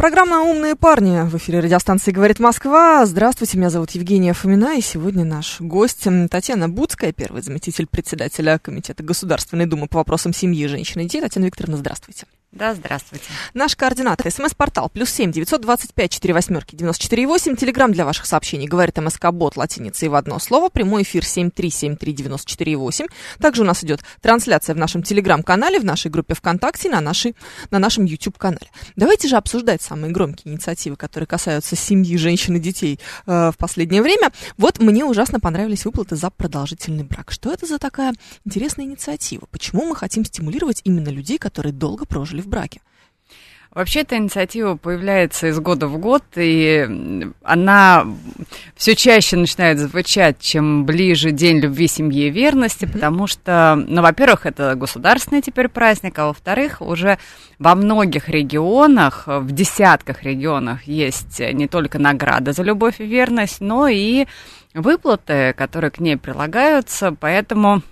Программа «Умные парни» в эфире радиостанции «Говорит Москва». Здравствуйте, меня зовут Евгения Фомина, и сегодня наш гость Татьяна Буцкая, первый заместитель председателя Комитета Государственной Думы по вопросам семьи, женщин и детей. Татьяна Викторовна, здравствуйте. Да, здравствуйте. Наш координатор. СМС-портал. Плюс семь девятьсот двадцать пять четыре восьмерки девяносто четыре восемь. Телеграмм для ваших сообщений. Говорит МСК-бот латиницей в одно слово. Прямой эфир семь три семь три девяносто четыре восемь. Также у нас идет трансляция в нашем Телеграм-канале, в нашей группе ВКонтакте, на, нашей, на нашем YouTube-канале. Давайте же обсуждать самые громкие инициативы, которые касаются семьи, женщин и детей э, в последнее время. Вот мне ужасно понравились выплаты за продолжительный брак. Что это за такая интересная инициатива? Почему мы хотим стимулировать именно людей, которые долго прожили в браке. Вообще эта инициатива появляется из года в год, и она все чаще начинает звучать, чем ближе День любви, семьи и верности, mm-hmm. потому что, ну, во-первых, это государственный теперь праздник, а во-вторых, уже во многих регионах, в десятках регионах есть не только награда за любовь и верность, но и выплаты, которые к ней прилагаются, поэтому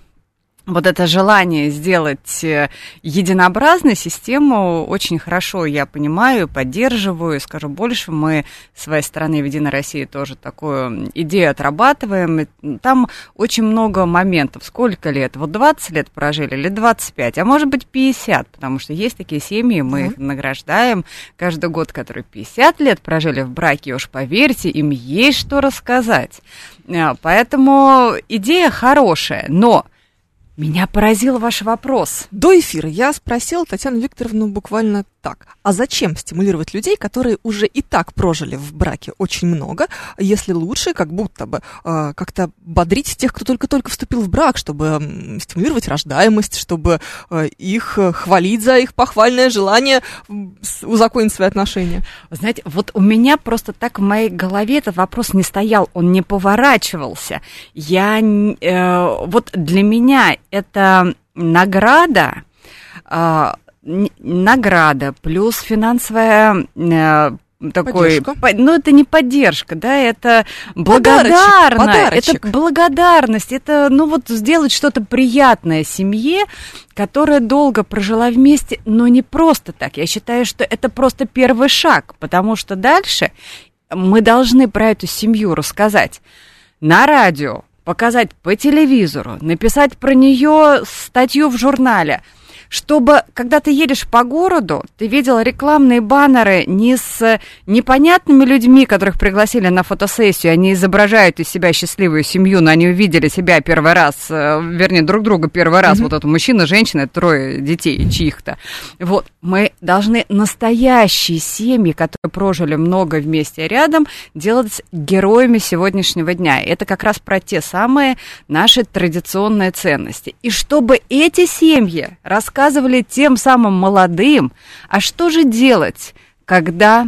вот это желание сделать э, единообразную систему очень хорошо я понимаю, поддерживаю. Скажу больше, мы с своей стороны в Единой России тоже такую идею отрабатываем. Там очень много моментов. Сколько лет? Вот 20 лет прожили или 25, а может быть 50, потому что есть такие семьи, мы mm-hmm. их награждаем каждый год, которые 50 лет прожили в браке, уж поверьте, им есть что рассказать. Э, поэтому идея хорошая, но меня поразил ваш вопрос. До эфира я спросила Татьяну Викторовну буквально так. А зачем стимулировать людей, которые уже и так прожили в браке очень много, если лучше как будто бы э, как-то бодрить тех, кто только-только вступил в брак, чтобы стимулировать рождаемость, чтобы э, их хвалить за их похвальное желание узаконить свои отношения? Знаете, вот у меня просто так в моей голове этот вопрос не стоял, он не поворачивался. Я, э, вот для меня это награда, э, награда плюс финансовая э, такой, по, ну это не поддержка, да, это благодарно, это благодарность, это ну вот сделать что-то приятное семье, которая долго прожила вместе, но не просто так. Я считаю, что это просто первый шаг, потому что дальше мы должны про эту семью рассказать на радио, показать по телевизору, написать про нее статью в журнале – чтобы, когда ты едешь по городу, ты видел рекламные баннеры не с непонятными людьми, которых пригласили на фотосессию, они изображают из себя счастливую семью, но они увидели себя первый раз, э, вернее, друг друга первый раз, mm-hmm. вот это мужчина, женщина, трое детей чьих-то. Вот, мы должны настоящие семьи, которые прожили много вместе рядом, делать героями сегодняшнего дня. Это как раз про те самые наши традиционные ценности. И чтобы эти семьи рассказывали рассказывали тем самым молодым, а что же делать, когда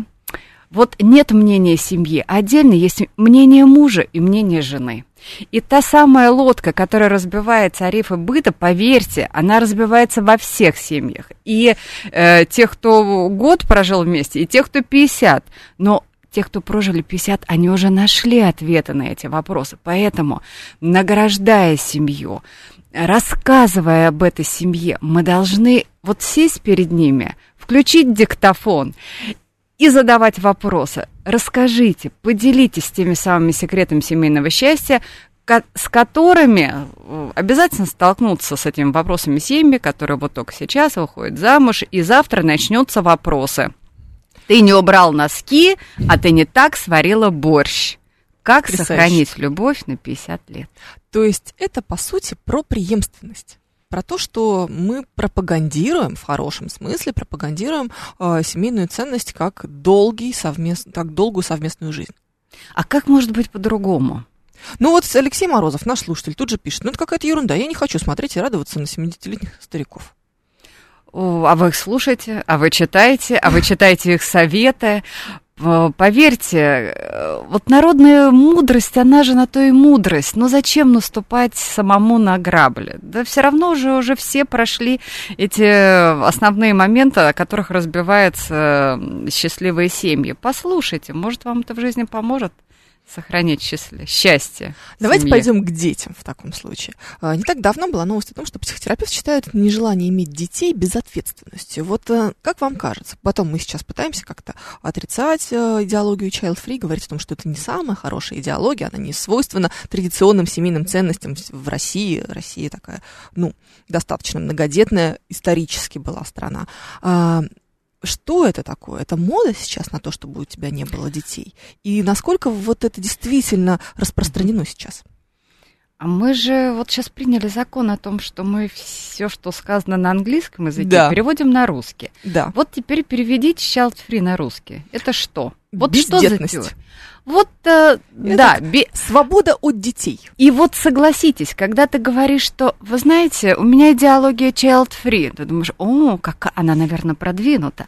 вот нет мнения семьи, отдельно есть мнение мужа и мнение жены. И та самая лодка, которая разбивается о рифы быта, поверьте, она разбивается во всех семьях. И э, тех, кто год прожил вместе, и тех, кто 50. Но тех, кто прожили 50, они уже нашли ответы на эти вопросы. Поэтому, награждая семью, рассказывая об этой семье, мы должны вот сесть перед ними, включить диктофон и задавать вопросы. Расскажите, поделитесь теми самыми секретами семейного счастья, с которыми э, обязательно столкнуться с этими вопросами семьи, которые вот только сейчас выходят замуж, и завтра начнутся вопросы. Ты не убрал носки, а ты не так сварила борщ. Как Потрясающе. сохранить любовь на 50 лет? То есть это, по сути, про преемственность про то, что мы пропагандируем, в хорошем смысле, пропагандируем э, семейную ценность как, долгий совмест... как долгую совместную жизнь. А как может быть по-другому? Ну вот Алексей Морозов, наш слушатель, тут же пишет, ну это какая-то ерунда, я не хочу смотреть и радоваться на 70-летних стариков. О, а вы их слушаете, а вы читаете, а вы читаете их советы. Поверьте, э, вот народная мудрость, она же на то и мудрость. Но зачем наступать самому на грабли? Да все равно уже, уже все прошли эти основные моменты, о которых разбиваются счастливые семьи. Послушайте, может, вам это в жизни поможет? Сохранить счастье, счастье. Давайте семье. пойдем к детям в таком случае. А, не так давно была новость о том, что психотерапевт считает нежелание иметь детей безответственностью. Вот э, как вам кажется? Потом мы сейчас пытаемся как-то отрицать э, идеологию child free, говорить о том, что это не самая хорошая идеология, она не свойственна традиционным семейным ценностям в России. Россия такая, ну, достаточно многодетная исторически была страна. Что это такое? Это мода сейчас на то, чтобы у тебя не было детей? И насколько вот это действительно распространено сейчас? А мы же вот сейчас приняли закон о том, что мы все, что сказано на английском языке, да. переводим на русский. Да. Вот теперь переведите child free на русский. Это что? Вот что за вот, э, да. Би... Свобода от детей. И вот согласитесь, когда ты говоришь, что, вы знаете, у меня идеология child-free, ты думаешь, о, как она, наверное, продвинута.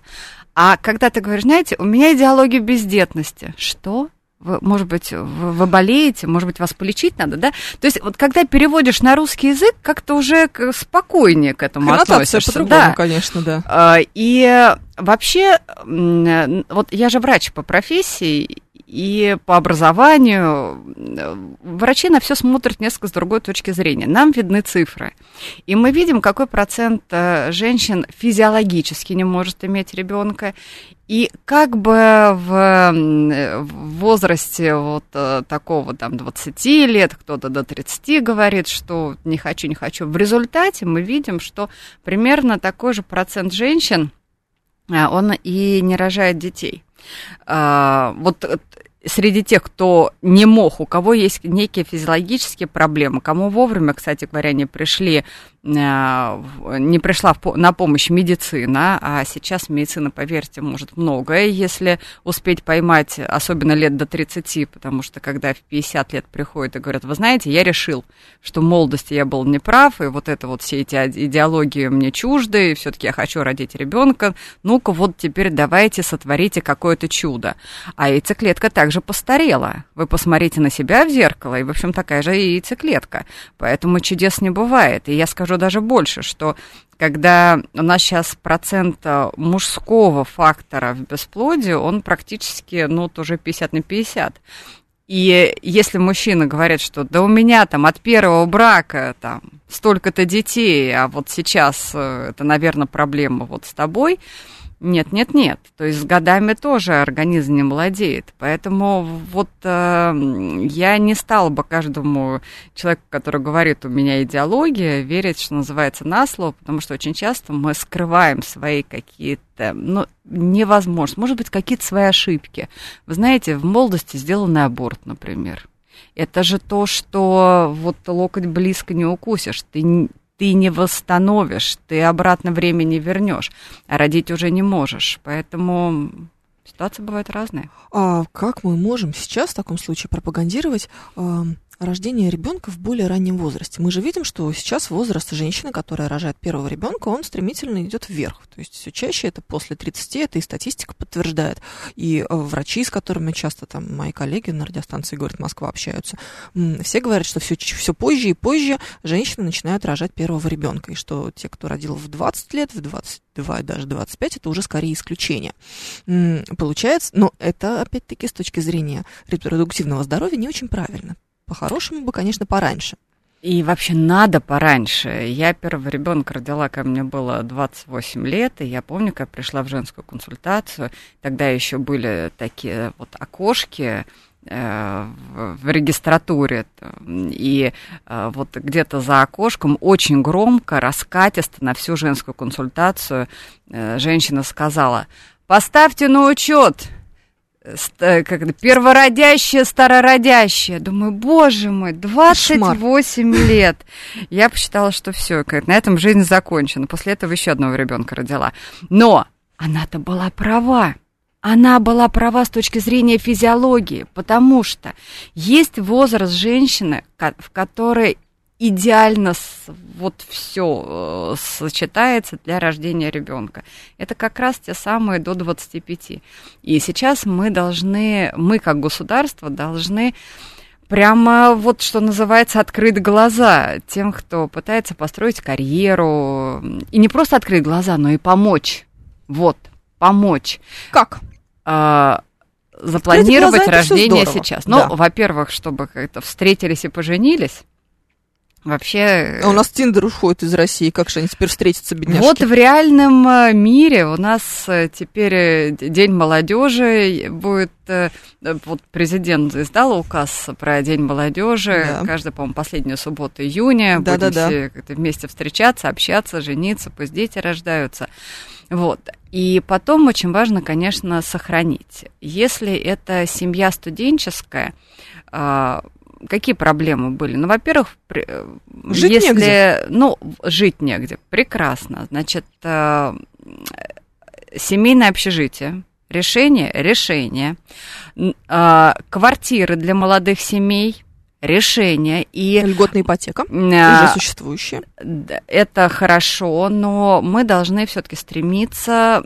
А когда ты говоришь, знаете, у меня идеология бездетности. Что? Вы, может быть, вы, вы болеете, может быть, вас полечить надо, да? То есть вот когда переводишь на русский язык, как-то уже спокойнее к этому Коннотация относишься. по-другому, да. конечно, да. А, и вообще, вот я же врач по профессии, и по образованию врачи на все смотрят несколько с другой точки зрения. Нам видны цифры. И мы видим, какой процент э, женщин физиологически не может иметь ребенка. И как бы в, возрасте вот э, такого там 20 лет, кто-то до 30 говорит, что не хочу, не хочу. В результате мы видим, что примерно такой же процент женщин, э, он и не рожает детей. А, вот среди тех, кто не мог, у кого есть некие физиологические проблемы, кому вовремя, кстати говоря, не пришли Э, не пришла на помощь медицина, а сейчас медицина, поверьте, может многое, если успеть поймать, особенно лет до 30, потому что когда в 50 лет приходят и говорят, вы знаете, я решил, что в молодости я был неправ, и вот это вот все эти идеологии мне чужды, и все-таки я хочу родить ребенка, ну-ка вот теперь давайте сотворите какое-то чудо. А яйцеклетка также постарела. Вы посмотрите на себя в зеркало, и, в общем, такая же яйцеклетка. Поэтому чудес не бывает. И я скажу скажу даже больше, что когда у нас сейчас процент э, мужского фактора в бесплодии, он практически, ну, тоже 50 на 50. И если мужчина говорит, что да у меня там от первого брака там столько-то детей, а вот сейчас э, это, наверное, проблема вот с тобой, нет, нет, нет. То есть с годами тоже организм не молодеет. Поэтому вот э, я не стала бы каждому человеку, который говорит, у меня идеология, верить, что называется, на слово, потому что очень часто мы скрываем свои какие-то, ну, невозможно, может быть, какие-то свои ошибки. Вы знаете, в молодости сделанный аборт, например. Это же то, что вот локоть близко не укусишь. Ты ты не восстановишь, ты обратно время не вернешь, а родить уже не можешь. Поэтому ситуация бывает разная. А как мы можем сейчас в таком случае пропагандировать рождение ребенка в более раннем возрасте. Мы же видим, что сейчас возраст женщины, которая рожает первого ребенка, он стремительно идет вверх. То есть все чаще это после 30, это и статистика подтверждает. И э, врачи, с которыми часто там мои коллеги на радиостанции «Говорит Москва» общаются, все говорят, что все, все позже и позже женщины начинают рожать первого ребенка. И что те, кто родил в 20 лет, в 22 и даже 25, это уже скорее исключение. Получается, но это опять-таки с точки зрения репродуктивного здоровья не очень правильно. По-хорошему бы, конечно, пораньше. И вообще надо пораньше. Я первого ребенка родила, когда мне было 28 лет, и я помню, как пришла в женскую консультацию, тогда еще были такие вот окошки, э, в регистратуре. И э, вот где-то за окошком очень громко, раскатисто на всю женскую консультацию э, женщина сказала, поставьте на учет как это, первородящее, старородящее. Думаю, боже мой, 28 Кошмар. лет. Я посчитала, что все, на этом жизнь закончена. После этого еще одного ребенка родила. Но она-то была права. Она была права с точки зрения физиологии, потому что есть возраст женщины, в которой идеально вот все сочетается для рождения ребенка. Это как раз те самые до 25. И сейчас мы должны, мы как государство должны прямо вот, что называется, открыть глаза тем, кто пытается построить карьеру. И не просто открыть глаза, но и помочь. Вот, помочь. Как? А, запланировать глаза, рождение сейчас. Ну, да. во-первых, чтобы как-то встретились и поженились. Вообще... А у нас Тиндер уходит из России, как же они теперь встретятся, бедняжки? Вот в реальном э, мире у нас э, теперь э, День молодежи будет... Вот президент издал указ про День молодежи. Да. Каждая, по-моему, последнюю субботу июня. Да, будем да, все да. вместе встречаться, общаться, жениться, пусть дети рождаются. Вот. И потом очень важно, конечно, сохранить. Если это семья студенческая, а, какие проблемы были? Ну, во-первых, жить если, негде. ну, жить негде, прекрасно. Значит, э, семейное общежитие, решение, решение, э, квартиры для молодых семей, решение и льготная ипотека э, уже существующая. Это хорошо, но мы должны все-таки стремиться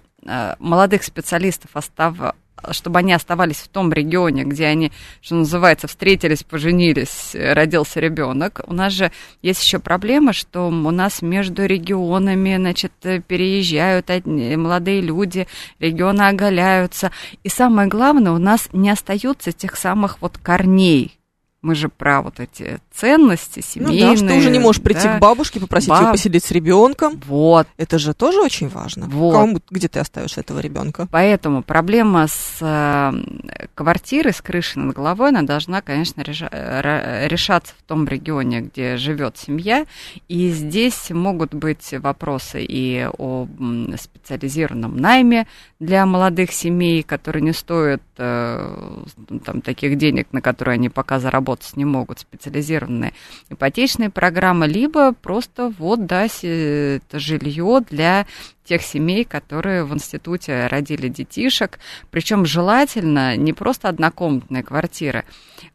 молодых специалистов оставать чтобы они оставались в том регионе, где они, что называется, встретились, поженились, родился ребенок. У нас же есть еще проблема, что у нас между регионами, значит, переезжают молодые люди, регионы оголяются. И самое главное, у нас не остается тех самых вот корней, мы же про вот эти ценности семейные. Ну да, что уже не можешь прийти да. к бабушке, попросить Баб... ее посидеть с ребенком. Вот. Это же тоже очень важно. Вот. Кому, где ты оставишь этого ребенка? Поэтому проблема с э, квартирой, с крышей над головой, она должна, конечно, реша- решаться в том регионе, где живет семья. И здесь могут быть вопросы и о специализированном найме для молодых семей, которые не стоят э, там, таких денег, на которые они пока заработать не могут, специализированные ипотечные программы, либо просто вот, да, это жилье для тех семей, которые в институте родили детишек, причем желательно не просто однокомнатная квартира,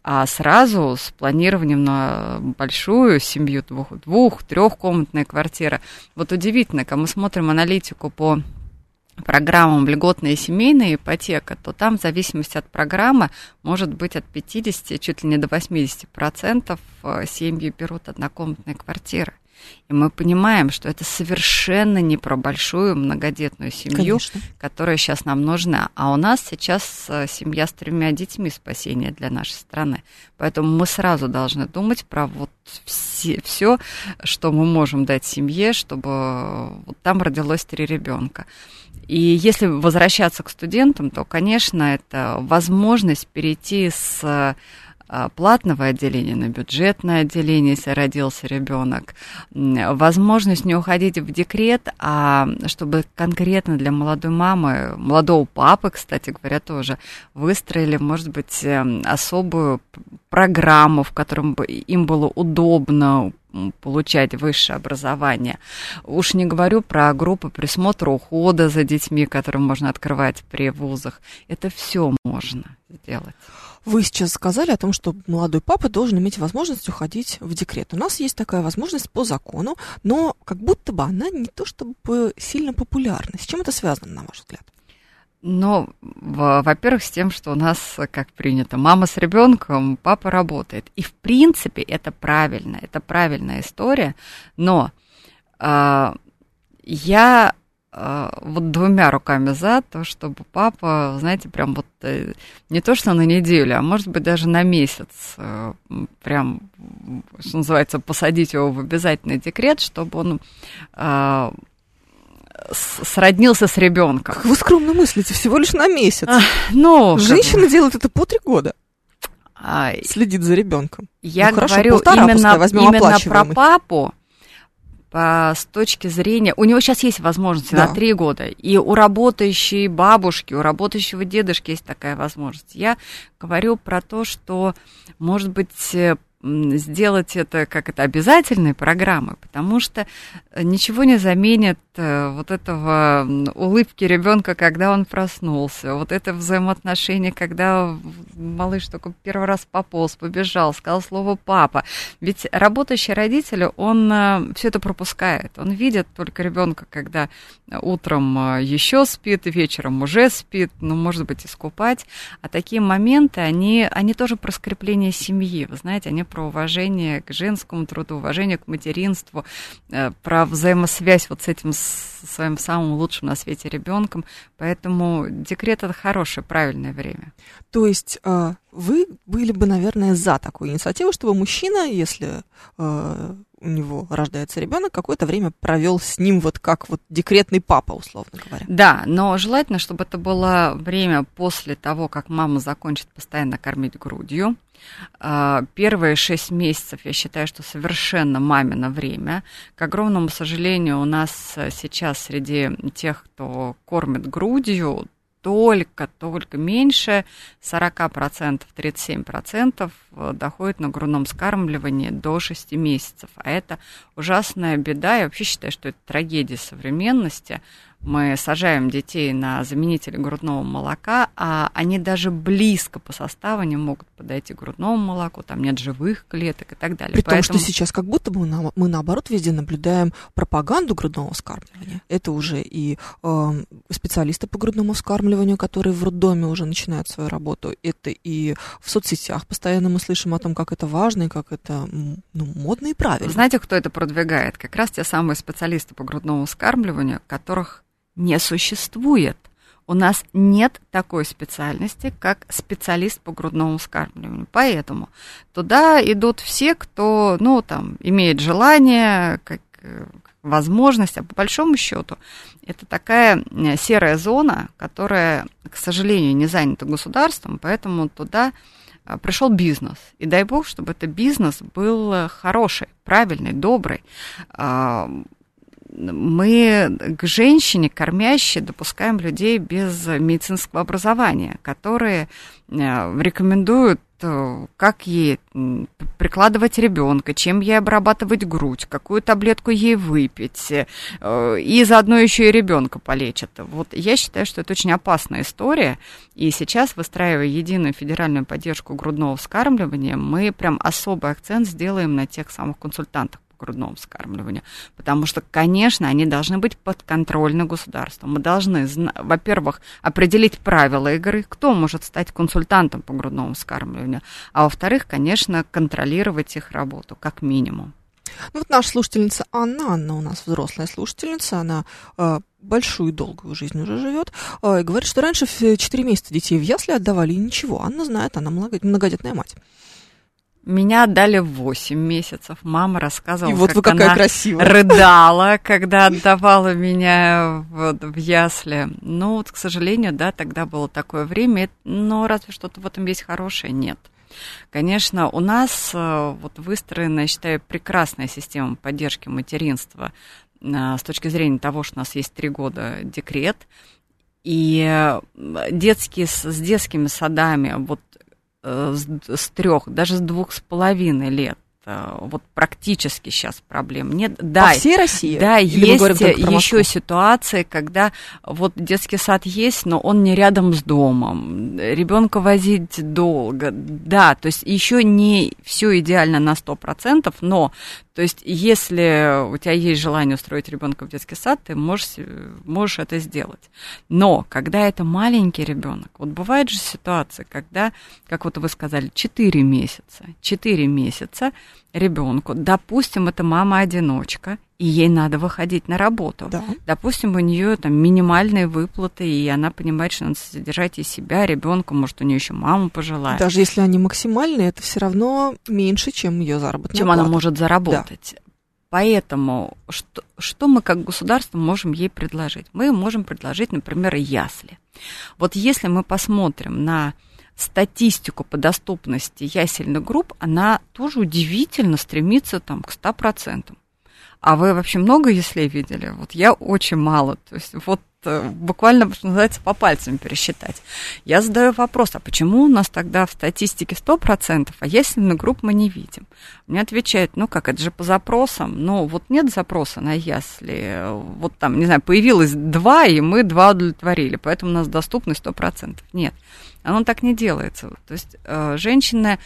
а сразу с планированием на большую семью, двух, двух квартира. Вот удивительно, когда мы смотрим аналитику по программам льготная семейная ипотека, то там в зависимости от программы может быть от 50, чуть ли не до 80 процентов э, семьи берут однокомнатные квартиры. И мы понимаем, что это совершенно не про большую многодетную семью, Конечно. которая сейчас нам нужна. А у нас сейчас э, семья с тремя детьми спасение для нашей страны. Поэтому мы сразу должны думать про вот все, все что мы можем дать семье, чтобы э, вот там родилось три ребенка. И если возвращаться к студентам, то, конечно, это возможность перейти с а, платного отделения на бюджетное отделение, если родился ребенок, возможность не уходить в декрет, а чтобы конкретно для молодой мамы, молодого папы, кстати говоря, тоже выстроили, может быть, эм, особую программу, в котором бы им было удобно получать высшее образование. Уж не говорю про группы присмотра ухода за детьми, которые можно открывать при вузах. Это все можно сделать. Вы сейчас сказали о том, что молодой папа должен иметь возможность уходить в декрет. У нас есть такая возможность по закону, но как будто бы она не то чтобы сильно популярна. С чем это связано, на ваш взгляд? Ну, во-первых, с тем, что у нас, как принято, мама с ребенком, папа работает. И в принципе это правильно, это правильная история. Но э, я вот двумя руками за то, чтобы папа, знаете, прям вот э, не то что на неделю, а может быть даже на месяц, э, прям, что называется, посадить его в обязательный декрет, чтобы он э, сроднился с ребенком. Как вы скромно мыслите, всего лишь на месяц. А, ну, Женщина как... делает это по три года. А, Следит за ребенком. Я ну, хорошо, говорю именно, пускай, именно про папу, по, с точки зрения... У него сейчас есть возможность да. на три года. И у работающей бабушки, у работающего дедушки есть такая возможность. Я говорю про то, что, может быть, сделать это как это обязательной программой, потому что ничего не заменит э, вот этого улыбки ребенка, когда он проснулся, вот это взаимоотношение, когда малыш только первый раз пополз, побежал, сказал слово папа. Ведь работающий родитель, он э, все это пропускает. Он видит только ребенка, когда утром э, еще спит, вечером уже спит, ну, может быть, искупать. А такие моменты, они, они тоже про скрепление семьи, вы знаете, они про уважение к женскому труду, уважение к материнству, э, про взаимосвязь вот с этим своим самым лучшим на свете ребенком. Поэтому декрет это хорошее, правильное время. То есть э, вы были бы, наверное, за такую инициативу, чтобы мужчина, если э, у него рождается ребенок, какое-то время провел с ним вот как вот декретный папа, условно говоря. Да, но желательно, чтобы это было время после того, как мама закончит постоянно кормить грудью. А, первые шесть месяцев, я считаю, что совершенно мамино время. К огромному сожалению, у нас сейчас среди тех, кто кормит грудью, только, только меньше 40%, 37% э, доходит на грудном скармливании до 6 месяцев. А это ужасная беда. Я вообще считаю, что это трагедия современности мы сажаем детей на заменители грудного молока, а они даже близко по составу не могут подойти к грудному молоку, там нет живых клеток и так далее. При Поэтому... том, что сейчас как будто бы мы, мы наоборот везде наблюдаем пропаганду грудного вскармливания. Это уже и э, специалисты по грудному вскармливанию, которые в роддоме уже начинают свою работу, это и в соцсетях постоянно мы слышим о том, как это важно и как это ну, модно и правильно. Знаете, кто это продвигает? Как раз те самые специалисты по грудному вскармливанию, которых не существует. У нас нет такой специальности, как специалист по грудному вскармливанию. Поэтому туда идут все, кто, ну, там, имеет желание, как, возможность, а по большому счету это такая э, серая зона, которая, к сожалению, не занята государством, поэтому туда э, пришел бизнес. И дай бог, чтобы этот бизнес был хороший, правильный, добрый мы к женщине, кормящей, допускаем людей без медицинского образования, которые э, рекомендуют э, как ей прикладывать ребенка, чем ей обрабатывать грудь, какую таблетку ей выпить, э, и заодно еще и ребенка полечат. Вот я считаю, что это очень опасная история, и сейчас, выстраивая единую федеральную поддержку грудного вскармливания, мы прям особый акцент сделаем на тех самых консультантах грудного вскармливания. Потому что, конечно, они должны быть подконтрольны государством. Мы должны, во-первых, определить правила игры, кто может стать консультантом по грудному вскармливанию, а во-вторых, конечно, контролировать их работу, как минимум. Ну вот наша слушательница Анна, Анна у нас взрослая слушательница, она э, большую долгую жизнь уже живет, э, и говорит, что раньше в 4 месяца детей в ясли отдавали и ничего. Анна знает, она многодетная мать. Меня отдали в 8 месяцев. Мама рассказывала, И вот как вы какая она красивая. рыдала, когда отдавала меня в, в ясли. Ну, вот, к сожалению, да, тогда было такое время, но разве что-то в этом есть хорошее? Нет. Конечно, у нас э, вот выстроена, я считаю, прекрасная система поддержки материнства э, с точки зрения того, что у нас есть три года декрет, и э, детские, с детскими садами, вот с, с трех, даже с двух с половиной лет. э, вот практически сейчас проблем нет. Да, По всей России? Да, Или есть еще ситуации, когда вот детский сад есть, но он не рядом с домом. Ребенка возить долго. Да, то есть еще не все идеально на 100%, но то есть, если у тебя есть желание устроить ребенка в детский сад, ты можешь, можешь это сделать. Но когда это маленький ребенок, вот бывает же ситуация, когда, как вот вы сказали, 4 месяца, 4 месяца ребенку, допустим, это мама-одиночка, и ей надо выходить на работу. Да. Допустим, у нее там минимальные выплаты, и она понимает, что надо содержать и себя, ребенка, может, у нее еще маму пожелает. Даже если они максимальные, это все равно меньше, чем ее заработная Чем плата. она может заработать. Да. Поэтому что, что мы как государство можем ей предложить? Мы можем предложить, например, ясли. Вот если мы посмотрим на статистику по доступности ясельных групп, она тоже удивительно стремится там, к 100%. А вы вообще много яслей видели? Вот я очень мало. То есть вот э, буквально, что называется, по пальцам пересчитать. Я задаю вопрос, а почему у нас тогда в статистике 100%, а ясельную группу мы не видим? Мне отвечают, ну как, это же по запросам. Ну вот нет запроса на ясли. Вот там, не знаю, появилось два, и мы два удовлетворили, поэтому у нас доступность 100%. Нет, оно так не делается. То есть э, женщины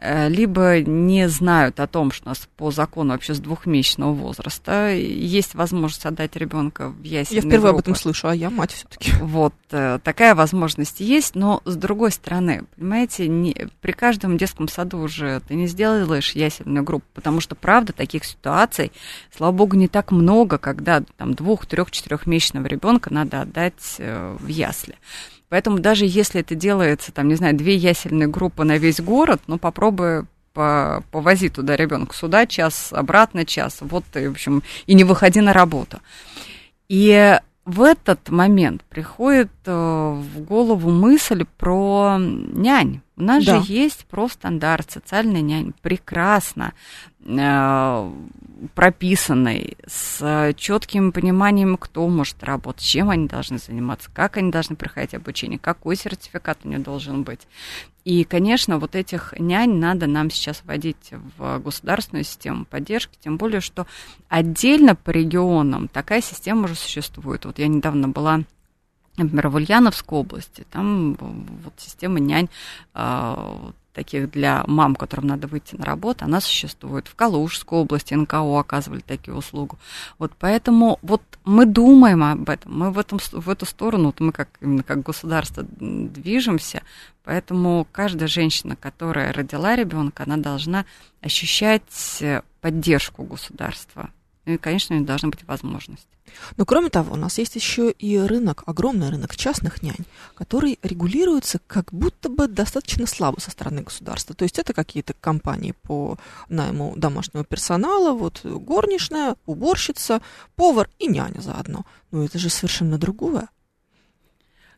Э, либо не знают о том, что у нас по закону вообще с двухмесячного возраста есть возможность отдать ребенка в ясельные Я впервые группы. об этом слышу, а я мать все-таки. Вот э, такая возможность есть, но с другой стороны, понимаете, не, при каждом детском саду уже ты не сделаешь ясельную группу, потому что, правда, таких ситуаций, слава богу, не так много, когда там двух, трех, четырехмесячного ребенка надо отдать в ясли. Поэтому даже если это делается, там, не знаю, две ясельные группы на весь город, ну, попробуй по, повози туда ребенка сюда час, обратно час, вот, и, в общем, и не выходи на работу. И в этот момент приходит э, в голову мысль про нянь. У нас да. же есть профстандарт социальной нянь. Прекрасно э, прописанный, с четким пониманием, кто может работать, чем они должны заниматься, как они должны проходить обучение, какой сертификат у них должен быть. И, конечно, вот этих нянь надо нам сейчас вводить в государственную систему поддержки, тем более, что отдельно по регионам такая система уже существует. Вот я недавно была например, в Ульяновской области, там вот система нянь а, таких для мам, которым надо выйти на работу, она существует. В Калужской области НКО оказывали такие услуги. Вот поэтому вот мы думаем об этом, мы в, этом, в эту сторону, вот мы как, именно как государство движемся, поэтому каждая женщина, которая родила ребенка, она должна ощущать поддержку государства. Конечно, должна быть возможность. Но кроме того, у нас есть еще и рынок, огромный рынок частных нянь, который регулируется как будто бы достаточно слабо со стороны государства. То есть это какие-то компании по найму домашнего персонала, вот горничная, уборщица, повар и няня заодно. Но это же совершенно другое.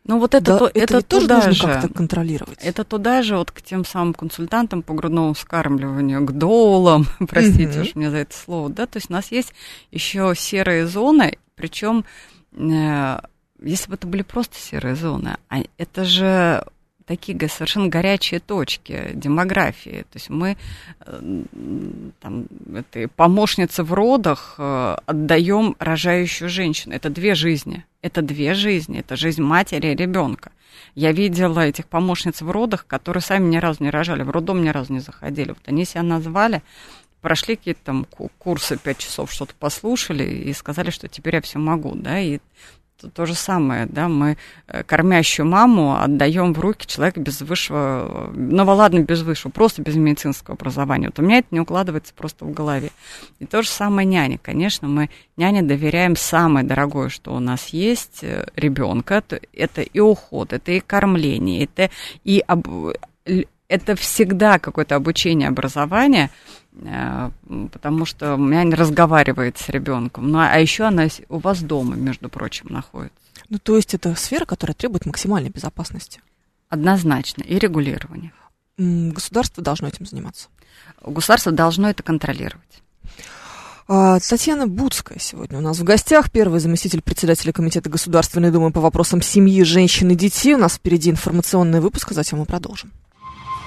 Ну вот это, да, то, это, это тоже нужно же, как-то контролировать. Это туда же, вот к тем самым консультантам по грудному вскармливанию, к доулам, простите уж мне за это слово, да, то есть у нас есть еще серые зоны, причем э, если бы это были просто серые зоны, а это же такие совершенно горячие точки демографии. То есть мы э, там, этой помощнице в родах э, отдаем рожающую женщину. Это две жизни. Это две жизни. Это жизнь матери и ребенка. Я видела этих помощниц в родах, которые сами ни разу не рожали, в роддом ни разу не заходили. Вот они себя назвали прошли какие-то там курсы, пять часов что-то послушали и сказали, что теперь я все могу, да, и то же самое, да, мы э, кормящую маму отдаем в руки человека без высшего, ну ладно, без высшего, просто без медицинского образования. Вот у меня это не укладывается просто в голове. И то же самое няня. Конечно, мы няне доверяем самое дорогое, что у нас есть, э, ребенка. Это и уход, это и кормление, это и об... это всегда какое-то обучение, образование, Э, потому что няня разговаривает с ребенком. Ну, а еще она у вас дома, между прочим, находится. Ну, то есть это сфера, которая требует максимальной безопасности. Однозначно. И регулирования. Государство должно этим заниматься. Государство должно это контролировать. А, Татьяна Буцкая сегодня у нас в гостях, первый заместитель председателя Комитета Государственной Думы по вопросам семьи, женщин и детей. У нас впереди информационный выпуск, а затем мы продолжим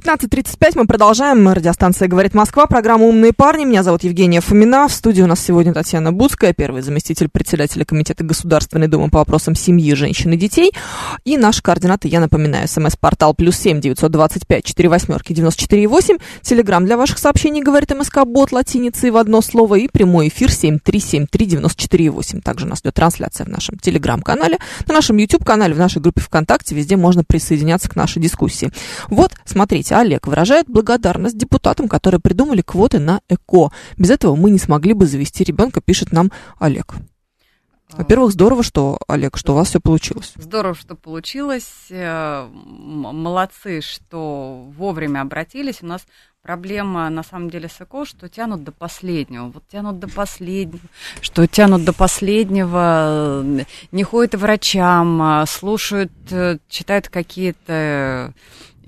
15.35 мы продолжаем. Радиостанция «Говорит Москва», программа «Умные парни». Меня зовут Евгения Фомина. В студии у нас сегодня Татьяна Буцкая, первый заместитель председателя Комитета Государственной Думы по вопросам семьи, женщин и детей. И наши координаты, я напоминаю, смс-портал плюс семь девятьсот двадцать пять четыре восьмерки девяносто четыре восемь. Телеграмм для ваших сообщений «Говорит МСК Бот» латиницей в одно слово. И прямой эфир семь три семь три девяносто четыре восемь. Также нас идет трансляция в нашем телеграм-канале, на нашем YouTube-канале, в нашей группе ВКонтакте. Везде можно присоединяться к нашей дискуссии. Вот, смотрите, Смотрите, Олег выражает благодарность депутатам, которые придумали квоты на ЭКО. Без этого мы не смогли бы завести ребенка, пишет нам Олег. Во-первых, здорово, что, Олег, что у вас все получилось. Здорово, что получилось. Э, молодцы, что вовремя обратились. У нас проблема на самом деле с ЭКО, что тянут до последнего. Вот тянут до последнего, что тянут до последнего, не ходят врачам, а слушают, э, читают какие-то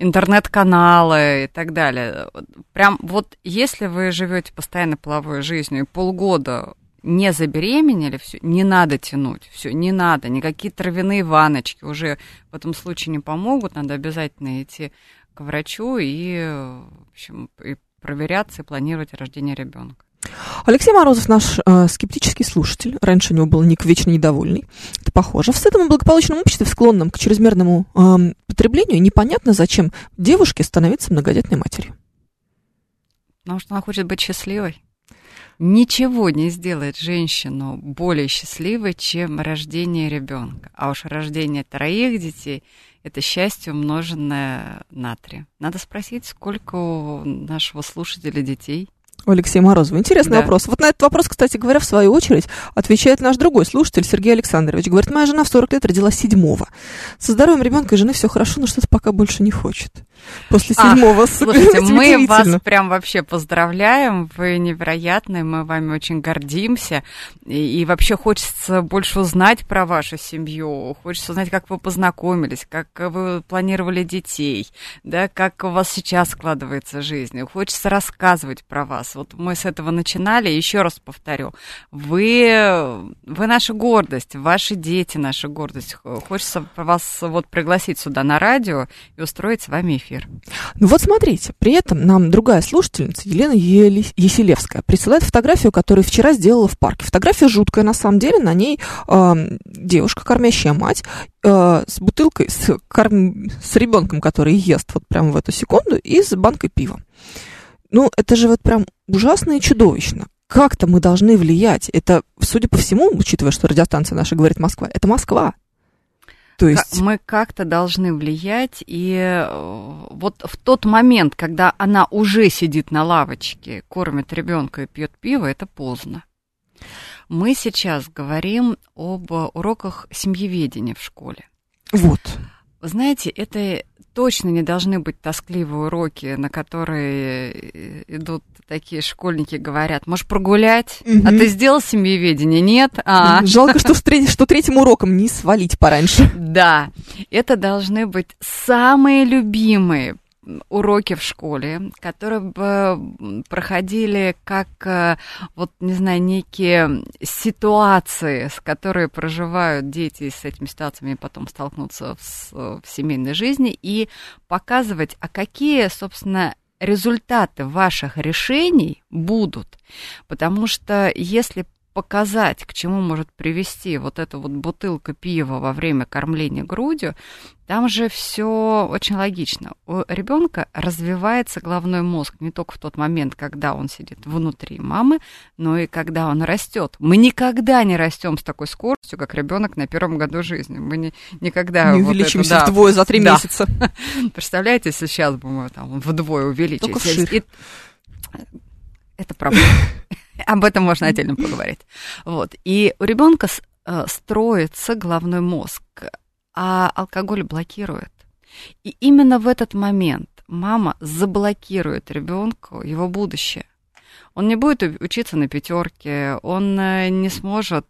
интернет-каналы и так далее. Прям вот если вы живете постоянно половой жизнью и полгода не забеременели, все, не надо тянуть, все, не надо, никакие травяные ваночки уже в этом случае не помогут, надо обязательно идти к врачу и, в общем, и проверяться и планировать рождение ребенка. Алексей Морозов, наш э, скептический слушатель, раньше у него был ник вечно недовольный, это похоже. В сытом и благополучном обществе, склонном к чрезмерному э, потреблению, непонятно, зачем девушке становиться многодетной матерью. Потому что она хочет быть счастливой. Ничего не сделает женщину более счастливой, чем рождение ребенка. А уж рождение троих детей – это счастье, умноженное на три. Надо спросить, сколько у нашего слушателя детей – у Алексея Морозова. Интересный да. вопрос. Вот на этот вопрос, кстати говоря, в свою очередь, отвечает наш другой слушатель Сергей Александрович. Говорит, моя жена в 40 лет родила седьмого. Со здоровьем ребенка и жены все хорошо, но что-то пока больше не хочет. После седьмого. А, слушайте, мы вас прям вообще поздравляем. Вы невероятные, мы вами очень гордимся. И, и вообще хочется больше узнать про вашу семью. Хочется узнать, как вы познакомились, как вы планировали детей, да, как у вас сейчас складывается жизнь. Хочется рассказывать про вас вот мы с этого начинали, еще раз повторю, вы, вы наша гордость, ваши дети наша гордость. Хочется вас вот пригласить сюда на радио и устроить с вами эфир. Ну вот смотрите, при этом нам другая слушательница, Елена Еселевская, присылает фотографию, которую вчера сделала в парке. Фотография жуткая, на самом деле, на ней э, девушка, кормящая мать, э, с бутылкой, с, корм... с ребенком, который ест вот прямо в эту секунду, и с банкой пива. Ну, это же вот прям ужасно и чудовищно. Как-то мы должны влиять. Это, судя по всему, учитывая, что радиостанция наша говорит Москва, это Москва. То есть... Мы как-то должны влиять, и э, вот в тот момент, когда она уже сидит на лавочке, кормит ребенка и пьет пиво, это поздно. Мы сейчас говорим об уроках семьеведения в школе. Вот. Вы знаете, это точно не должны быть тоскливые уроки, на которые э, идут такие школьники, говорят, можешь прогулять, угу. а ты сделал семьеведение? Нет? А. Жалко, что, что третьим уроком не свалить пораньше. Да, это должны быть самые любимые уроки в школе, которые бы проходили как, э, вот, не знаю, некие ситуации, с которыми проживают дети с этими ситуациями потом столкнуться в, в семейной жизни, и показывать, а какие, собственно, результаты ваших решений будут. Потому что если показать, к чему может привести вот эта вот бутылка пива во время кормления грудью, там же все очень логично. У ребенка развивается головной мозг не только в тот момент, когда он сидит внутри мамы, но и когда он растет. Мы никогда не растем с такой скоростью, как ребенок на первом году жизни. Мы не, никогда не вот увеличимся это, да, вдвое за три да. месяца. Представляете, сейчас бы мы там вдвое увеличились. Это правда. Об этом можно отдельно поговорить. Вот. И у ребенка э, строится головной мозг, а алкоголь блокирует. И именно в этот момент мама заблокирует ребенку его будущее. Он не будет учиться на пятерке, он э, не сможет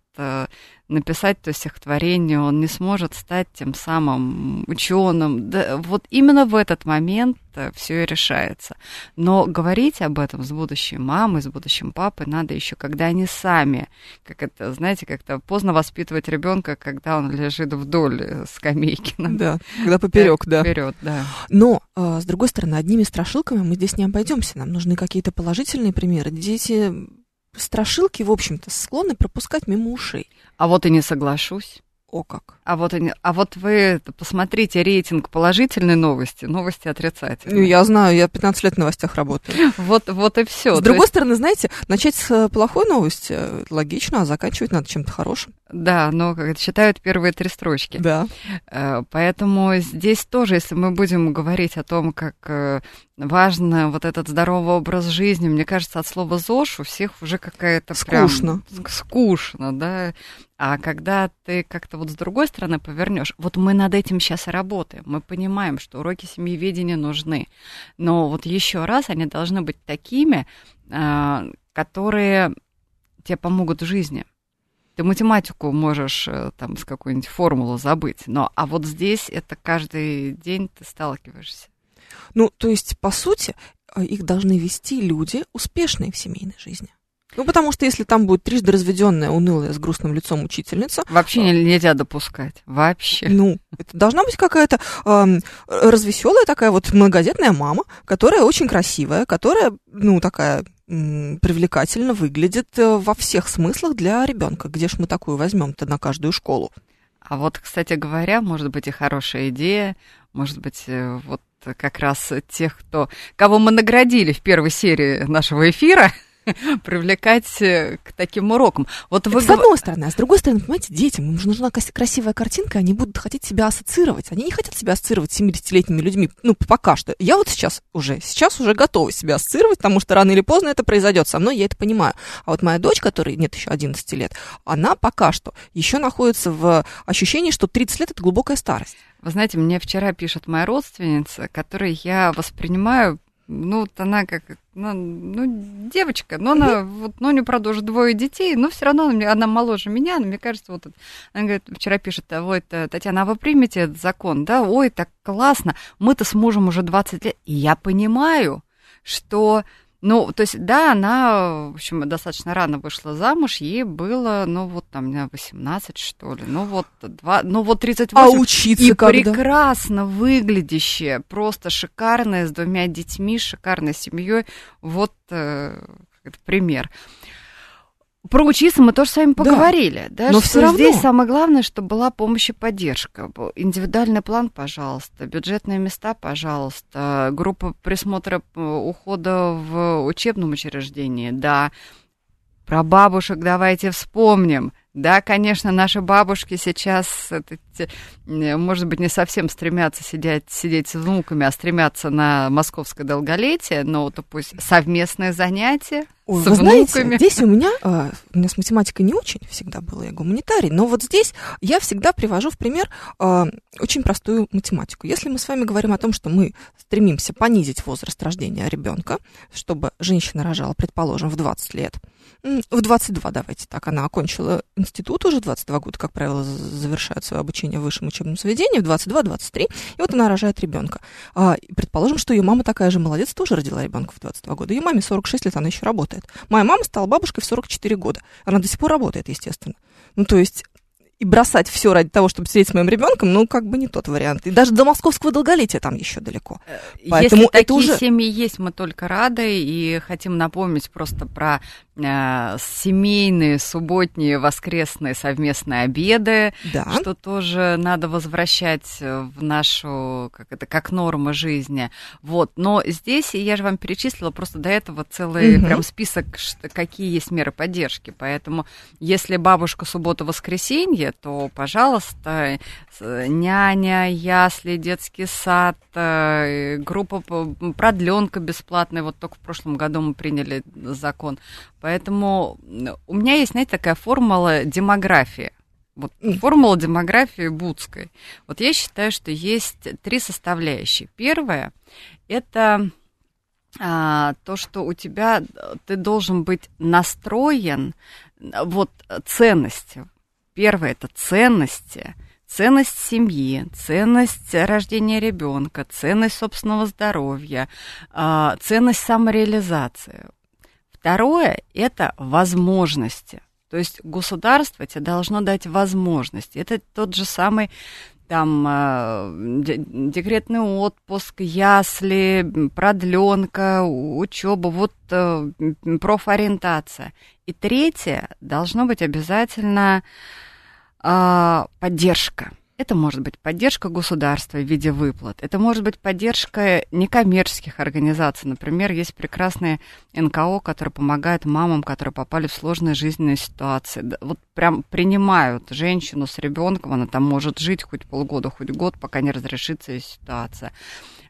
написать то стихотворение, он не сможет стать тем самым ученым. Да, вот именно в этот момент э, все и решается. Но говорить об этом с будущей мамой, с будущим папой надо еще, когда они сами, как это, знаете, как-то поздно воспитывать ребенка, когда он лежит вдоль э, скамейки. Да, когда поперек, да. Вперед, да. Но, э, с другой стороны, одними страшилками мы здесь не обойдемся. Нам нужны какие-то положительные примеры. Дети страшилки, в общем-то, склонны пропускать мимо ушей. А вот и не соглашусь. О как. А вот, они, а вот вы посмотрите рейтинг положительной новости, новости отрицательные. Ну, я знаю, я 15 лет в новостях работаю. Вот, вот и все. С другой есть... стороны, знаете, начать с э, плохой новости логично, а заканчивать надо чем-то хорошим. Да, но как считают первые три строчки. Да. Э, поэтому здесь тоже, если мы будем говорить о том, как э, важно вот этот здоровый образ жизни, мне кажется, от слова ЗОЖ у всех уже какая-то скучно. Прям скучно, да. А когда ты как-то вот с другой стороны повернешь, вот мы над этим сейчас и работаем. Мы понимаем, что уроки семьеведения нужны. Но вот еще раз они должны быть такими, а, которые тебе помогут в жизни. Ты математику можешь э, там с какой-нибудь формулу забыть, но а вот здесь это каждый день ты сталкиваешься. Ну, то есть, по сути, э, их должны вести люди, успешные в семейной жизни. Ну, потому что если там будет трижды разведенная, унылая, с грустным лицом учительница... Вообще э, нельзя допускать. Вообще. Ну, это должна быть какая-то э, развеселая такая вот многодетная мама, которая очень красивая, которая, ну, такая привлекательно выглядит э, во всех смыслах для ребенка. Где ж мы такую возьмем-то на каждую школу? А вот, кстати говоря, может быть и хорошая идея, может быть, э, вот как раз тех, кто, кого мы наградили в первой серии нашего эфира, привлекать э, к таким урокам. Вот вы... с одной стороны, а с другой стороны, понимаете, детям им нужна красивая картинка, они будут хотеть себя ассоциировать. Они не хотят себя ассоциировать с 70-летними людьми, ну, пока что. Я вот сейчас уже, сейчас уже готова себя ассоциировать, потому что рано или поздно это произойдет со мной, я это понимаю. А вот моя дочь, которой нет еще 11 лет, она пока что еще находится в ощущении, что 30 лет это глубокая старость. Вы знаете, мне вчера пишет моя родственница, которой я воспринимаю ну, вот она как, ну, ну девочка, но она, вот, ну, у нее, правда, уже двое детей, но все равно она, она моложе меня, но мне кажется, вот, она говорит, вчера пишет, ой, Татьяна, а вы примете этот закон, да, ой, так классно, мы-то с мужем уже 20 лет, и я понимаю, что ну, то есть, да, она, в общем, достаточно рано вышла замуж, ей было, ну, вот там, 18, что ли, ну, вот, 2, ну, вот 38. А учиться И когда? прекрасно выглядящая, просто шикарная, с двумя детьми, шикарной семьей, вот э, пример. Про учиться мы тоже с вами поговорили, да, да но все равно. здесь самое главное, чтобы была помощь и поддержка. Индивидуальный план, пожалуйста, бюджетные места, пожалуйста, группа присмотра э, ухода в учебном учреждении, да. Про бабушек давайте вспомним. Да, конечно, наши бабушки сейчас, может быть, не совсем стремятся сидеть, сидеть с внуками, а стремятся на московское долголетие, но то пусть совместное занятие Ой, с вы внуками. знаете, здесь у меня, а, у меня с математикой не очень всегда было, я гуманитарий, но вот здесь я всегда привожу в пример а, очень простую математику. Если мы с вами говорим о том, что мы стремимся понизить возраст рождения ребенка, чтобы женщина рожала, предположим, в 20 лет, в 22, давайте так, она окончила институт уже, 22 года, как правило, завершают свое обучение в высшем учебном заведении, в 22-23, и вот она рожает ребенка. А, предположим, что ее мама такая же молодец, тоже родила ребенка в 22 года. Ее маме 46 лет, она еще работает. Моя мама стала бабушкой в 44 года. Она до сих пор работает, естественно. Ну, то есть и бросать все ради того, чтобы сидеть с моим ребенком, ну, как бы не тот вариант. И даже до московского долголетия там еще далеко. Э, Поэтому Если это такие уже... семьи есть, мы только рады и хотим напомнить просто про э, семейные, субботние, воскресные совместные обеды, да. что тоже надо возвращать в нашу, как это, как норма жизни. Вот. Но здесь я же вам перечислила просто до этого целый угу. прям список, какие есть меры поддержки. Поэтому если бабушка суббота-воскресенье, то, пожалуйста, няня, ясли, детский сад, э, группа продленка бесплатная. Вот только в прошлом году мы приняли закон. Поэтому у меня есть, знаете, такая формула демографии. Вот формула демографии Будской. Вот я считаю, что есть три составляющие. Первое – это а, то, что у тебя ты должен быть настроен вот ценности. Первое это ценности, ценность семьи, ценность рождения ребенка, ценность собственного здоровья, а, ценность самореализации. Второе это возможности. То есть государство тебе должно дать возможности. Это тот же самый там э, декретный отпуск, ясли, продленка, учеба, вот э, профориентация. И третье, должно быть обязательно э, поддержка. Это может быть поддержка государства в виде выплат, это может быть поддержка некоммерческих организаций. Например, есть прекрасные НКО, которые помогают мамам, которые попали в сложные жизненные ситуации. Вот прям принимают женщину с ребенком, она там может жить хоть полгода, хоть год, пока не разрешится ее ситуация.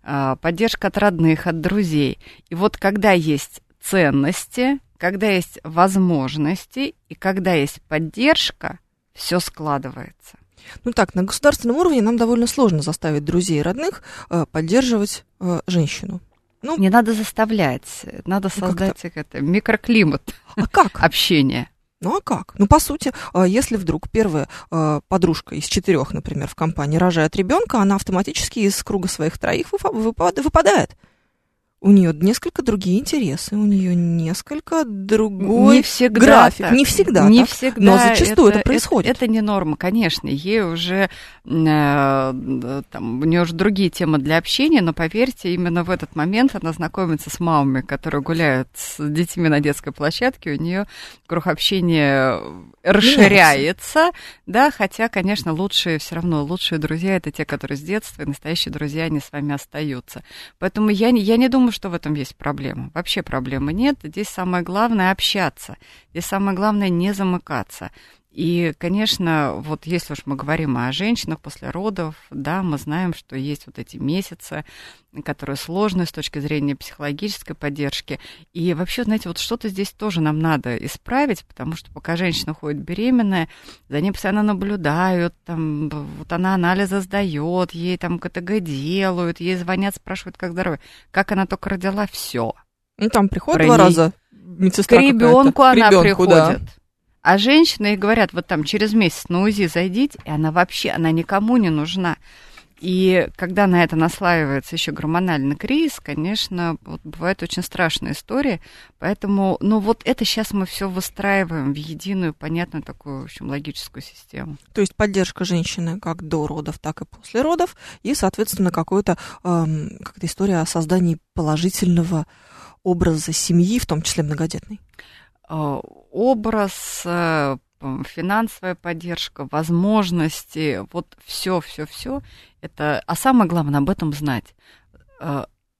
А, поддержка от родных, от друзей. И вот когда есть ценности, когда есть возможности и когда есть поддержка – все складывается. Ну так, на государственном уровне нам довольно сложно заставить друзей и родных э, поддерживать э, женщину. Ну, не надо заставлять, надо ну, создать как это, микроклимат а как? общения. Ну а как? Ну, по сути, э, если вдруг первая э, подружка из четырех, например, в компании рожает ребенка, она автоматически из круга своих троих выпадает у нее несколько другие интересы, у нее несколько другой не всегда график. Так. Не всегда, не так, всегда. Но зачастую это, это происходит. Это, это не норма, конечно. Ей уже э, там, у нее уже другие темы для общения, но поверьте, именно в этот момент она знакомится с мамами, которые гуляют с детьми на детской площадке, у нее круг общения расширяется, да, хотя, конечно, лучшие все равно лучшие друзья это те, которые с детства, и настоящие друзья, они с вами остаются. Поэтому я, я не думаю, что в этом есть проблема. Вообще проблемы нет. Здесь самое главное общаться. Здесь самое главное не замыкаться. И, конечно, вот если уж мы говорим о женщинах после родов, да, мы знаем, что есть вот эти месяцы, которые сложные с точки зрения психологической поддержки. И вообще, знаете, вот что-то здесь тоже нам надо исправить, потому что пока женщина ходит беременная, за ней постоянно наблюдают, там, вот она анализы сдает, ей там КТГ делают, ей звонят, спрашивают, как здоровье. Как она только родила, все. Ну, там приходит два раза медсестра К ребенку она ребенку, приходит. Да. А женщины говорят, вот там через месяц на УЗИ зайдите, и она вообще, она никому не нужна. И когда на это наслаивается еще гормональный кризис, конечно, вот бывает очень страшная история. Поэтому, ну вот это сейчас мы все выстраиваем в единую, понятную такую, в общем, логическую систему. То есть поддержка женщины как до родов, так и после родов, и, соответственно, какой-то, эм, история о создании положительного образа семьи, в том числе многодетной. А, образ, э, финансовая поддержка, возможности, вот все, все, все. Это, а самое главное об этом знать.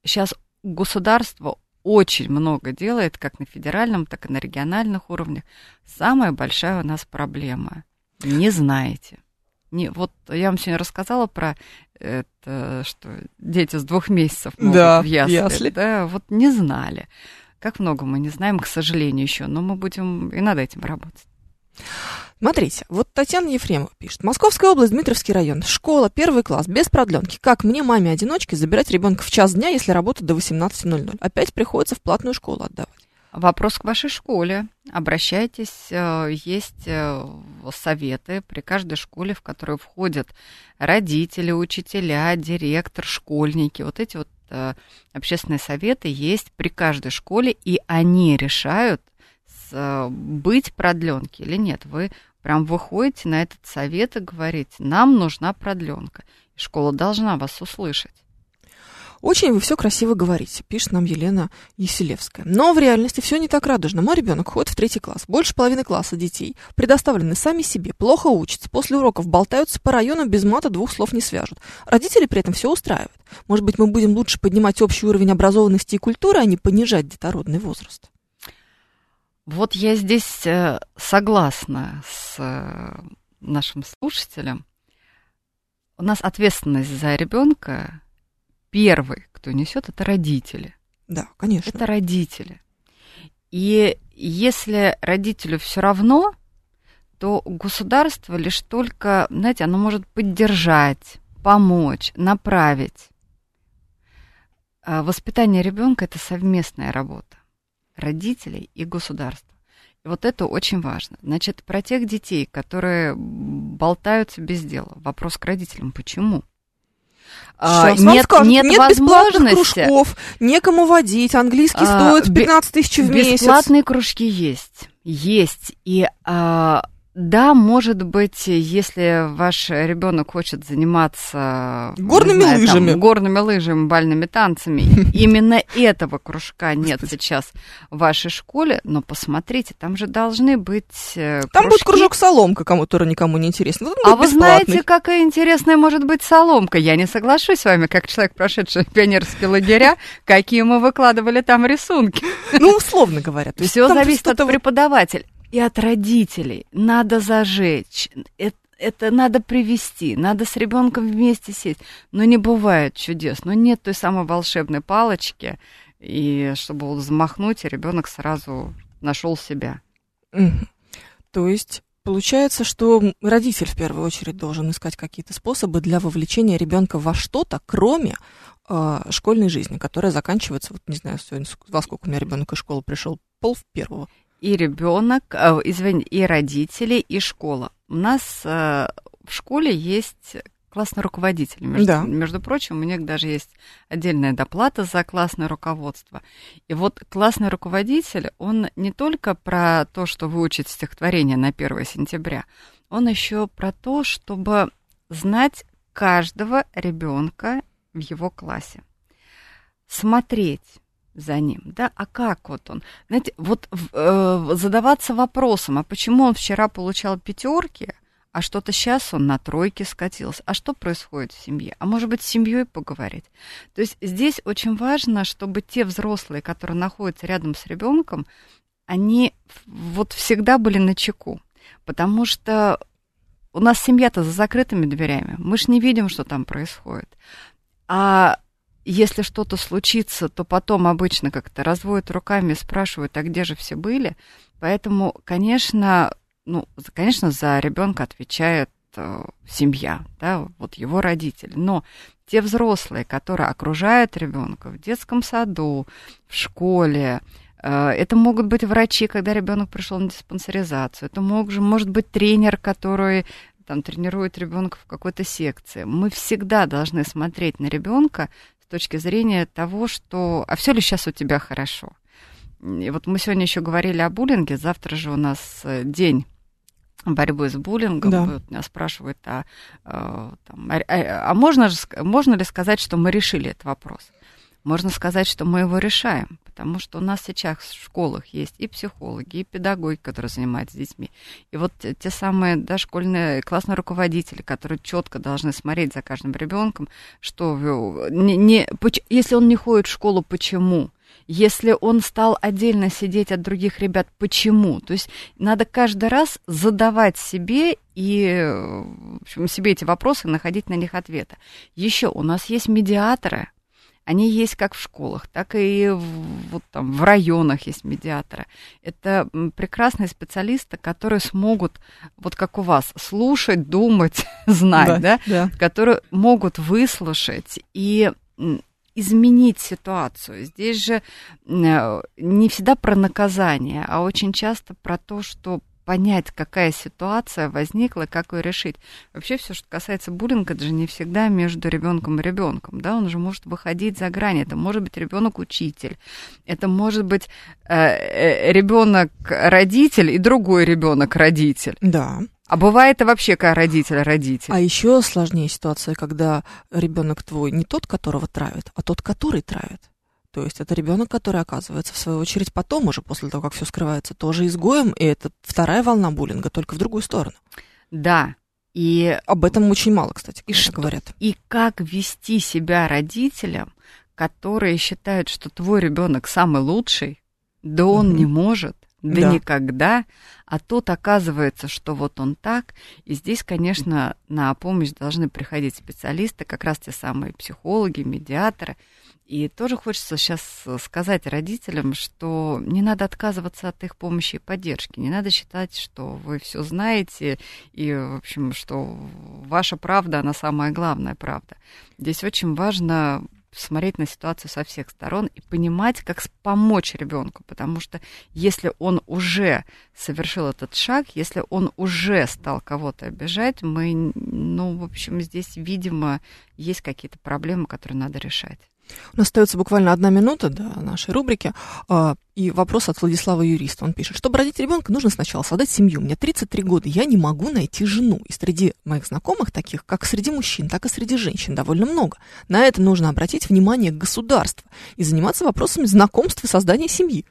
Сейчас э, государство очень много делает, как на федеральном, так и на региональных уровнях. Самая большая у нас проблема. Не знаете. Не, вот я вам сегодня рассказала про это, что дети с двух месяцев могут да, в ясли, ясли. Да, вот не знали. Как много мы не знаем, к сожалению, еще, но мы будем и над этим работать. Смотрите, вот Татьяна Ефремова пишет. Московская область, Дмитровский район. Школа, первый класс, без продленки. Как мне, маме-одиночке, забирать ребенка в час дня, если работать до 18.00? Опять приходится в платную школу отдавать. Вопрос к вашей школе. Обращайтесь, э, есть э, советы при каждой школе, в которую входят родители, учителя, директор, школьники. Вот эти вот общественные советы есть при каждой школе, и они решают, с, быть продленки или нет. Вы прям выходите на этот совет и говорите, нам нужна продленка. Школа должна вас услышать. Очень вы все красиво говорите, пишет нам Елена Еселевская. Но в реальности все не так радужно. Мой ребенок ходит в третий класс. Больше половины класса детей предоставлены сами себе, плохо учатся, после уроков болтаются по району, без мата двух слов не свяжут. Родители при этом все устраивают. Может быть, мы будем лучше поднимать общий уровень образованности и культуры, а не понижать детородный возраст? Вот я здесь э, согласна с э, нашим слушателем. У нас ответственность за ребенка первый, кто несет, это родители. Да, конечно. Это родители. И если родителю все равно, то государство лишь только, знаете, оно может поддержать, помочь, направить. А воспитание ребенка это совместная работа родителей и государства. И вот это очень важно. Значит, про тех детей, которые болтаются без дела. Вопрос к родителям. Почему? А, нет, скажут, нет, нет возможности. кружков, некому водить, английский а, стоит 15 тысяч в месяц. Бесплатные кружки есть, есть. И а, да, может быть, если ваш ребенок хочет заниматься горными знаю, лыжами, там, горными лыжами, бальными танцами, именно этого кружка нет сейчас в вашей школе, но посмотрите, там же должны быть э, Там будет кружок соломка, кому-то никому не интересно. А вы знаете, какая интересная может быть соломка? Я не соглашусь с вами, как человек, прошедший пионерские лагеря, какие мы выкладывали там рисунки. Ну, условно говоря. Все зависит от преподавателя и от родителей. Надо зажечь. Это это надо привести, надо с ребенком вместе сесть. Но не бывает чудес, но нет той самой волшебной палочки, и чтобы вот взмахнуть, и ребенок сразу нашел себя. То есть Получается, что родитель в первую очередь должен искать какие-то способы для вовлечения ребенка во что-то, кроме э, школьной жизни, которая заканчивается, вот не знаю, сегодня во сколько у меня ребенок из школы пришел, пол в первого. И ребенок, э, извини, и родители, и школа. У нас э, в школе есть классный руководитель. Между, да. между прочим, у них даже есть отдельная доплата за классное руководство. И вот классный руководитель, он не только про то, что выучить стихотворение на 1 сентября, он еще про то, чтобы знать каждого ребенка в его классе. Смотреть за ним, да, а как вот он? Знаете, вот э, задаваться вопросом, а почему он вчера получал пятерки, а что-то сейчас он на тройке скатился. А что происходит в семье? А может быть, с семьей поговорить? То есть здесь очень важно, чтобы те взрослые, которые находятся рядом с ребенком, они вот всегда были на чеку. Потому что у нас семья-то за закрытыми дверями. Мы ж не видим, что там происходит. А если что-то случится, то потом обычно как-то разводят руками спрашивают, а где же все были. Поэтому, конечно, ну, конечно, за ребенка отвечает э, семья, да, вот его родители. Но те взрослые, которые окружают ребенка в детском саду, в школе, э, это могут быть врачи, когда ребенок пришел на диспансеризацию. Это мог, может быть тренер, который там тренирует ребенка в какой-то секции. Мы всегда должны смотреть на ребенка точки зрения того, что а все ли сейчас у тебя хорошо. И вот мы сегодня еще говорили о буллинге, завтра же у нас э, день борьбы с буллингом. Да. Вот меня спрашивают, а, а, там, а, а, а можно, же, можно ли сказать, что мы решили этот вопрос? Можно сказать, что мы его решаем, потому что у нас сейчас в школах есть и психологи, и педагоги, которые занимаются детьми. И вот те самые да, школьные классные руководители, которые четко должны смотреть за каждым ребенком, что не, не, если он не ходит в школу, почему? если он стал отдельно сидеть от других ребят, почему? То есть надо каждый раз задавать себе и в общем, себе эти вопросы, находить на них ответы. Еще у нас есть медиаторы, они есть как в школах, так и в, вот там, в районах есть медиаторы. Это прекрасные специалисты, которые смогут, вот как у вас, слушать, думать, знать, да, да? да. которые могут выслушать и изменить ситуацию. Здесь же э, не всегда про наказание, а очень часто про то, что понять, какая ситуация возникла, как ее решить. Вообще все, что касается буллинга, это же не всегда между ребенком и ребенком, да, он же может выходить за грани. Это может быть ребенок учитель, это может быть э, э ребенок родитель и другой ребенок родитель. Да. А бывает и вообще, когда родитель родитель. А еще сложнее ситуация, когда ребенок твой не тот, которого травят, а тот, который травит. То есть это ребенок, который оказывается, в свою очередь, потом уже, после того, как все скрывается, тоже изгоем, и это вторая волна буллинга, только в другую сторону. Да. И об этом очень мало, кстати, и что, говорят. И как вести себя родителям, которые считают, что твой ребенок самый лучший, да он угу. не может, да, да никогда, а тут оказывается, что вот он так, и здесь, конечно, на помощь должны приходить специалисты, как раз те самые психологи, медиаторы. И тоже хочется сейчас сказать родителям, что не надо отказываться от их помощи и поддержки. Не надо считать, что вы все знаете, и, в общем, что ваша правда, она самая главная правда. Здесь очень важно смотреть на ситуацию со всех сторон и понимать, как помочь ребенку, потому что если он уже совершил этот шаг, если он уже стал кого-то обижать, мы, ну, в общем, здесь, видимо, есть какие-то проблемы, которые надо решать. У нас остается буквально одна минута до нашей рубрики. А, и вопрос от Владислава Юриста. Он пишет, чтобы родить ребенка, нужно сначала создать семью. Мне 33 года, я не могу найти жену. И среди моих знакомых, таких как среди мужчин, так и среди женщин, довольно много. На это нужно обратить внимание государства и заниматься вопросами знакомства и создания семьи.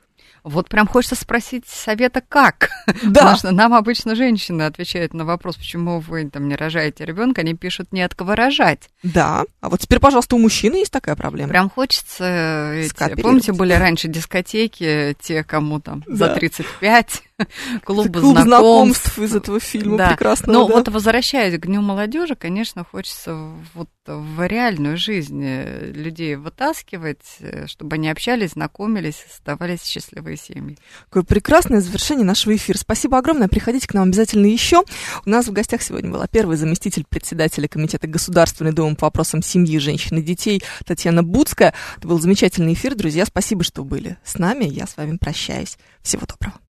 Вот прям хочется спросить совета, как? Да. Потому что нам обычно женщины отвечают на вопрос, почему вы там не рожаете ребенка, они пишут не от кого рожать. Да. А вот теперь, пожалуйста, у мужчины есть такая проблема. Прям хочется. Эти, помните, были раньше дискотеки, те, кому там да. за 35 Клуб знакомств. знакомств из этого фильма Да. прекрасного. Но да. вот возвращаясь к Дню молодежи, конечно, хочется вот в реальную жизнь э, людей вытаскивать, э, чтобы они общались, знакомились, оставались счастливые семьи. Какое прекрасное завершение нашего эфира. Спасибо огромное. Приходите к нам обязательно еще. У нас в гостях сегодня была первый заместитель председателя Комитета Государственной Думы по вопросам семьи, женщин и детей Татьяна Буцкая. Это был замечательный эфир. Друзья, спасибо, что были с нами. Я с вами прощаюсь. Всего доброго.